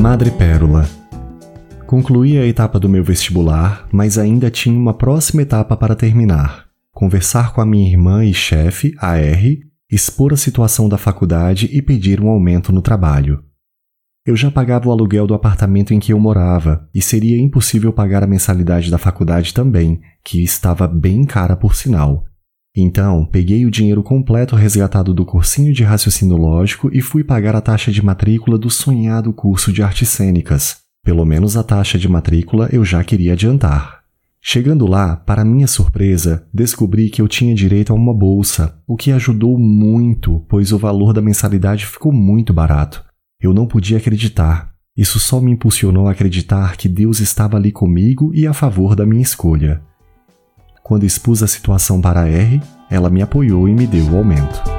Madre Pérola. Concluí a etapa do meu vestibular, mas ainda tinha uma próxima etapa para terminar: conversar com a minha irmã e chefe, a R, expor a situação da faculdade e pedir um aumento no trabalho. Eu já pagava o aluguel do apartamento em que eu morava e seria impossível pagar a mensalidade da faculdade também, que estava bem cara por sinal. Então, peguei o dinheiro completo resgatado do cursinho de raciocínio lógico e fui pagar a taxa de matrícula do sonhado curso de artes cênicas. Pelo menos a taxa de matrícula eu já queria adiantar. Chegando lá, para minha surpresa, descobri que eu tinha direito a uma bolsa, o que ajudou muito, pois o valor da mensalidade ficou muito barato. Eu não podia acreditar. Isso só me impulsionou a acreditar que Deus estava ali comigo e a favor da minha escolha. Quando expus a situação para a R, ela me apoiou e me deu o aumento.